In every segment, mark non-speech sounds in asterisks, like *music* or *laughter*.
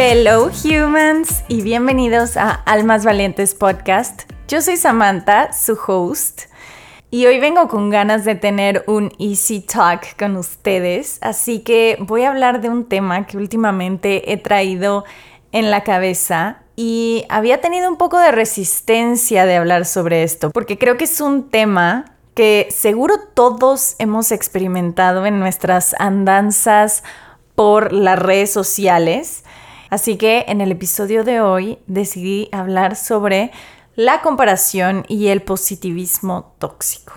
Hello humans y bienvenidos a Almas Valientes Podcast. Yo soy Samantha, su host, y hoy vengo con ganas de tener un easy talk con ustedes, así que voy a hablar de un tema que últimamente he traído en la cabeza y había tenido un poco de resistencia de hablar sobre esto, porque creo que es un tema que seguro todos hemos experimentado en nuestras andanzas por las redes sociales. Así que en el episodio de hoy decidí hablar sobre la comparación y el positivismo tóxico.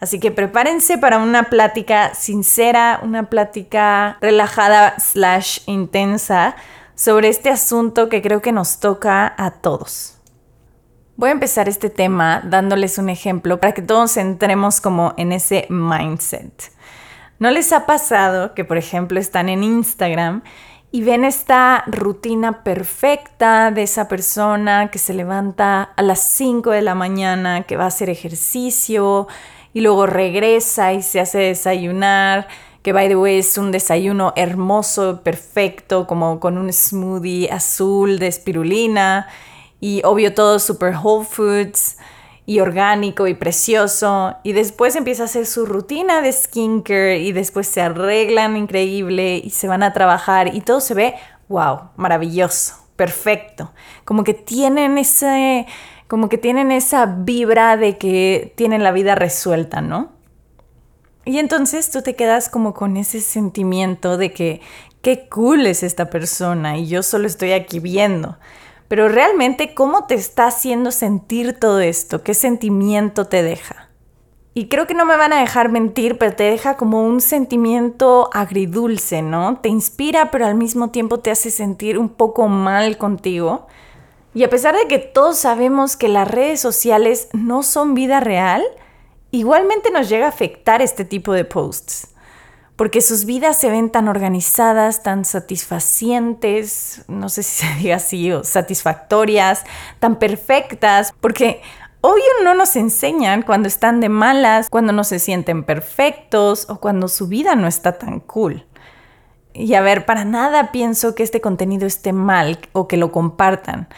Así que prepárense para una plática sincera, una plática relajada slash intensa sobre este asunto que creo que nos toca a todos. Voy a empezar este tema dándoles un ejemplo para que todos entremos como en ese mindset. ¿No les ha pasado que, por ejemplo, están en Instagram y ven esta rutina perfecta de esa persona que se levanta a las 5 de la mañana, que va a hacer ejercicio y luego regresa y se hace desayunar, que by the way es un desayuno hermoso, perfecto, como con un smoothie azul de espirulina y obvio todo super whole foods y orgánico y precioso. Y después empieza a hacer su rutina de skincare y después se arreglan increíble y se van a trabajar y todo se ve, wow, maravilloso, perfecto. Como que tienen ese, como que tienen esa vibra de que tienen la vida resuelta, ¿no? Y entonces tú te quedas como con ese sentimiento de que qué cool es esta persona y yo solo estoy aquí viendo. Pero realmente, ¿cómo te está haciendo sentir todo esto? ¿Qué sentimiento te deja? Y creo que no me van a dejar mentir, pero te deja como un sentimiento agridulce, ¿no? Te inspira, pero al mismo tiempo te hace sentir un poco mal contigo. Y a pesar de que todos sabemos que las redes sociales no son vida real, igualmente nos llega a afectar este tipo de posts porque sus vidas se ven tan organizadas, tan satisfacientes, no sé si *laughs* se diga así, o satisfactorias, tan perfectas, porque obvio no nos enseñan cuando están de malas, cuando no se sienten perfectos o cuando su vida no está tan cool. Y a ver, para nada pienso que este contenido esté mal o que lo compartan,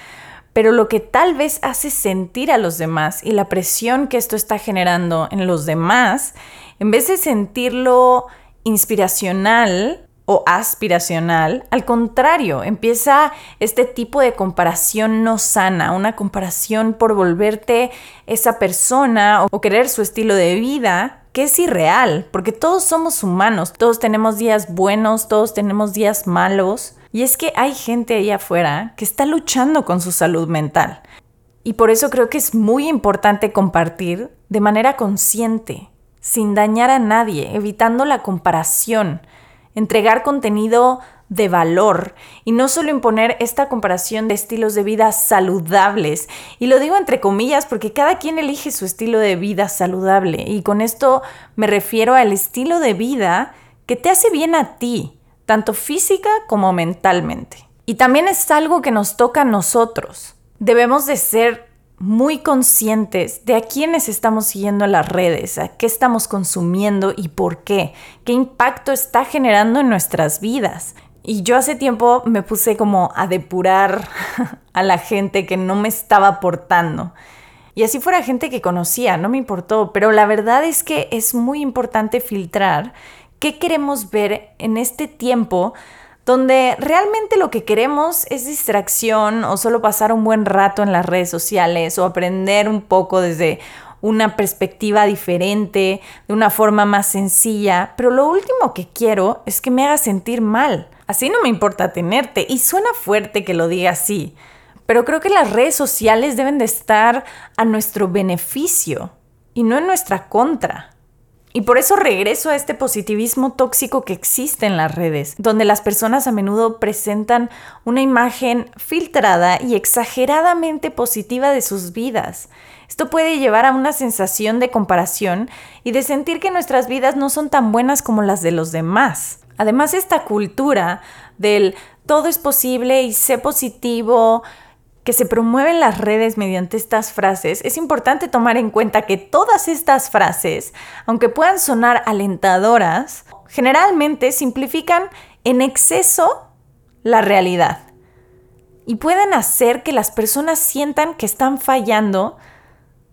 pero lo que tal vez hace sentir a los demás y la presión que esto está generando en los demás, en vez de sentirlo inspiracional o aspiracional, al contrario, empieza este tipo de comparación no sana, una comparación por volverte esa persona o querer su estilo de vida que es irreal, porque todos somos humanos, todos tenemos días buenos, todos tenemos días malos, y es que hay gente ahí afuera que está luchando con su salud mental. Y por eso creo que es muy importante compartir de manera consciente sin dañar a nadie, evitando la comparación, entregar contenido de valor y no solo imponer esta comparación de estilos de vida saludables. Y lo digo entre comillas porque cada quien elige su estilo de vida saludable y con esto me refiero al estilo de vida que te hace bien a ti, tanto física como mentalmente. Y también es algo que nos toca a nosotros. Debemos de ser muy conscientes de a quiénes estamos siguiendo en las redes, a qué estamos consumiendo y por qué, qué impacto está generando en nuestras vidas. Y yo hace tiempo me puse como a depurar *laughs* a la gente que no me estaba aportando. Y así fuera gente que conocía, no me importó, pero la verdad es que es muy importante filtrar qué queremos ver en este tiempo donde realmente lo que queremos es distracción o solo pasar un buen rato en las redes sociales o aprender un poco desde una perspectiva diferente, de una forma más sencilla, pero lo último que quiero es que me haga sentir mal. Así no me importa tenerte y suena fuerte que lo diga así, pero creo que las redes sociales deben de estar a nuestro beneficio y no en nuestra contra. Y por eso regreso a este positivismo tóxico que existe en las redes, donde las personas a menudo presentan una imagen filtrada y exageradamente positiva de sus vidas. Esto puede llevar a una sensación de comparación y de sentir que nuestras vidas no son tan buenas como las de los demás. Además, esta cultura del todo es posible y sé positivo, que se promueven las redes mediante estas frases, es importante tomar en cuenta que todas estas frases, aunque puedan sonar alentadoras, generalmente simplifican en exceso la realidad. y pueden hacer que las personas sientan que están fallando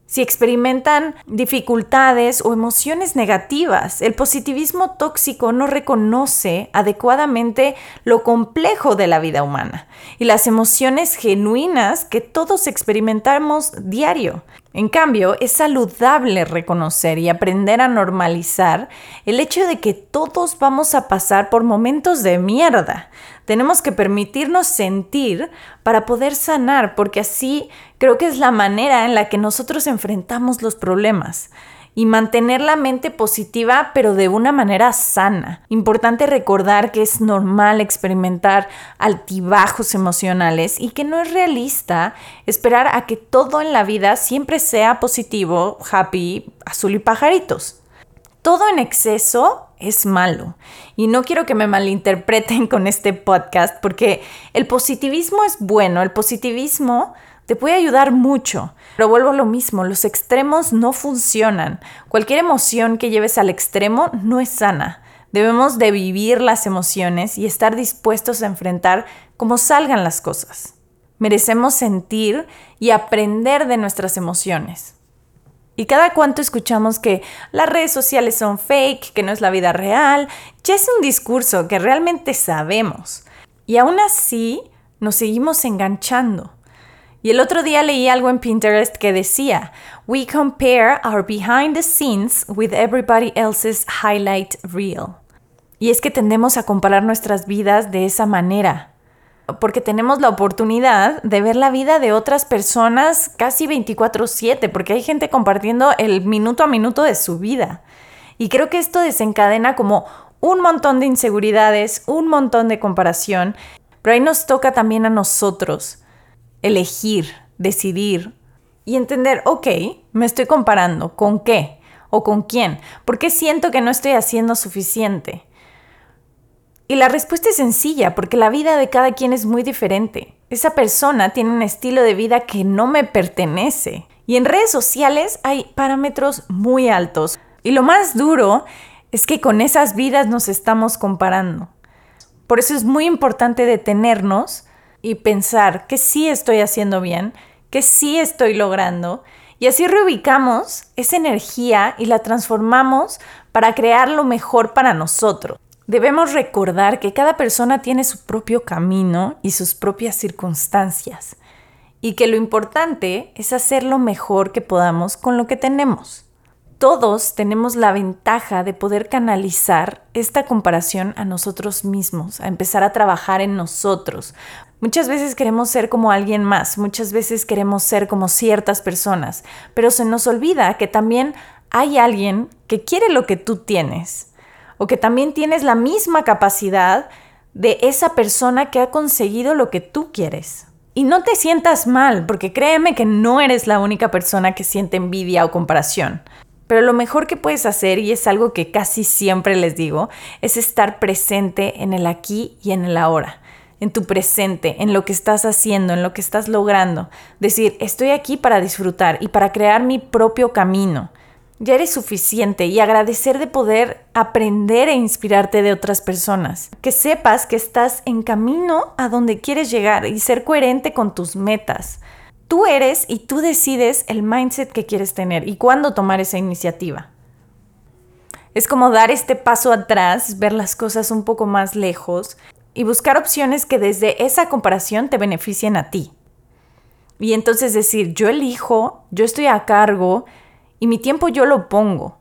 si experimentan dificultades o emociones negativas, el positivismo tóxico no reconoce adecuadamente lo complejo de la vida humana y las emociones genuinas que todos experimentamos diario. En cambio, es saludable reconocer y aprender a normalizar el hecho de que todos vamos a pasar por momentos de mierda, tenemos que permitirnos sentir para poder sanar, porque así creo que es la manera en la que nosotros enfrentamos los problemas y mantener la mente positiva pero de una manera sana. Importante recordar que es normal experimentar altibajos emocionales y que no es realista esperar a que todo en la vida siempre sea positivo, happy, azul y pajaritos. Todo en exceso es malo. Y no quiero que me malinterpreten con este podcast porque el positivismo es bueno, el positivismo te puede ayudar mucho. Pero vuelvo a lo mismo, los extremos no funcionan. Cualquier emoción que lleves al extremo no es sana. Debemos de vivir las emociones y estar dispuestos a enfrentar cómo salgan las cosas. Merecemos sentir y aprender de nuestras emociones. Y cada cuanto escuchamos que las redes sociales son fake, que no es la vida real, ya es un discurso que realmente sabemos. Y aún así nos seguimos enganchando. Y el otro día leí algo en Pinterest que decía, We compare our behind the scenes with everybody else's highlight reel. Y es que tendemos a comparar nuestras vidas de esa manera porque tenemos la oportunidad de ver la vida de otras personas casi 24/7, porque hay gente compartiendo el minuto a minuto de su vida. Y creo que esto desencadena como un montón de inseguridades, un montón de comparación, pero ahí nos toca también a nosotros elegir, decidir y entender, ok, me estoy comparando, ¿con qué? ¿O con quién? ¿Por qué siento que no estoy haciendo suficiente? Y la respuesta es sencilla, porque la vida de cada quien es muy diferente. Esa persona tiene un estilo de vida que no me pertenece. Y en redes sociales hay parámetros muy altos. Y lo más duro es que con esas vidas nos estamos comparando. Por eso es muy importante detenernos y pensar que sí estoy haciendo bien, que sí estoy logrando. Y así reubicamos esa energía y la transformamos para crear lo mejor para nosotros. Debemos recordar que cada persona tiene su propio camino y sus propias circunstancias y que lo importante es hacer lo mejor que podamos con lo que tenemos. Todos tenemos la ventaja de poder canalizar esta comparación a nosotros mismos, a empezar a trabajar en nosotros. Muchas veces queremos ser como alguien más, muchas veces queremos ser como ciertas personas, pero se nos olvida que también hay alguien que quiere lo que tú tienes o que también tienes la misma capacidad de esa persona que ha conseguido lo que tú quieres. Y no te sientas mal, porque créeme que no eres la única persona que siente envidia o comparación. Pero lo mejor que puedes hacer, y es algo que casi siempre les digo, es estar presente en el aquí y en el ahora, en tu presente, en lo que estás haciendo, en lo que estás logrando. Decir, estoy aquí para disfrutar y para crear mi propio camino ya eres suficiente y agradecer de poder aprender e inspirarte de otras personas. Que sepas que estás en camino a donde quieres llegar y ser coherente con tus metas. Tú eres y tú decides el mindset que quieres tener y cuándo tomar esa iniciativa. Es como dar este paso atrás, ver las cosas un poco más lejos y buscar opciones que desde esa comparación te beneficien a ti. Y entonces decir, yo elijo, yo estoy a cargo, y mi tiempo yo lo pongo.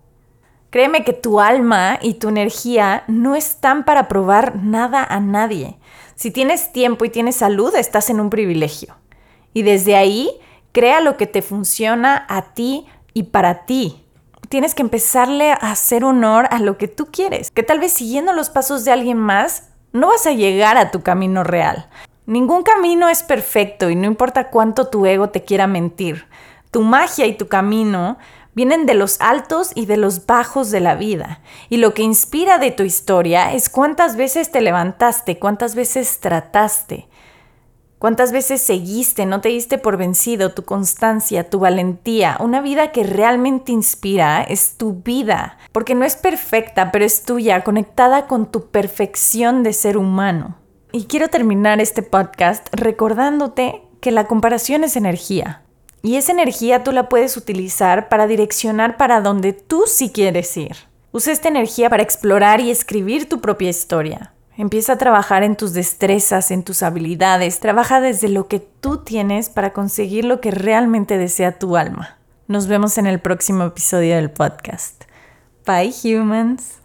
Créeme que tu alma y tu energía no están para probar nada a nadie. Si tienes tiempo y tienes salud, estás en un privilegio. Y desde ahí, crea lo que te funciona a ti y para ti. Tienes que empezarle a hacer honor a lo que tú quieres, que tal vez siguiendo los pasos de alguien más, no vas a llegar a tu camino real. Ningún camino es perfecto y no importa cuánto tu ego te quiera mentir. Tu magia y tu camino vienen de los altos y de los bajos de la vida. Y lo que inspira de tu historia es cuántas veces te levantaste, cuántas veces trataste, cuántas veces seguiste, no te diste por vencido, tu constancia, tu valentía. Una vida que realmente inspira es tu vida, porque no es perfecta, pero es tuya, conectada con tu perfección de ser humano. Y quiero terminar este podcast recordándote que la comparación es energía. Y esa energía tú la puedes utilizar para direccionar para donde tú sí quieres ir. Usa esta energía para explorar y escribir tu propia historia. Empieza a trabajar en tus destrezas, en tus habilidades. Trabaja desde lo que tú tienes para conseguir lo que realmente desea tu alma. Nos vemos en el próximo episodio del podcast. Bye humans.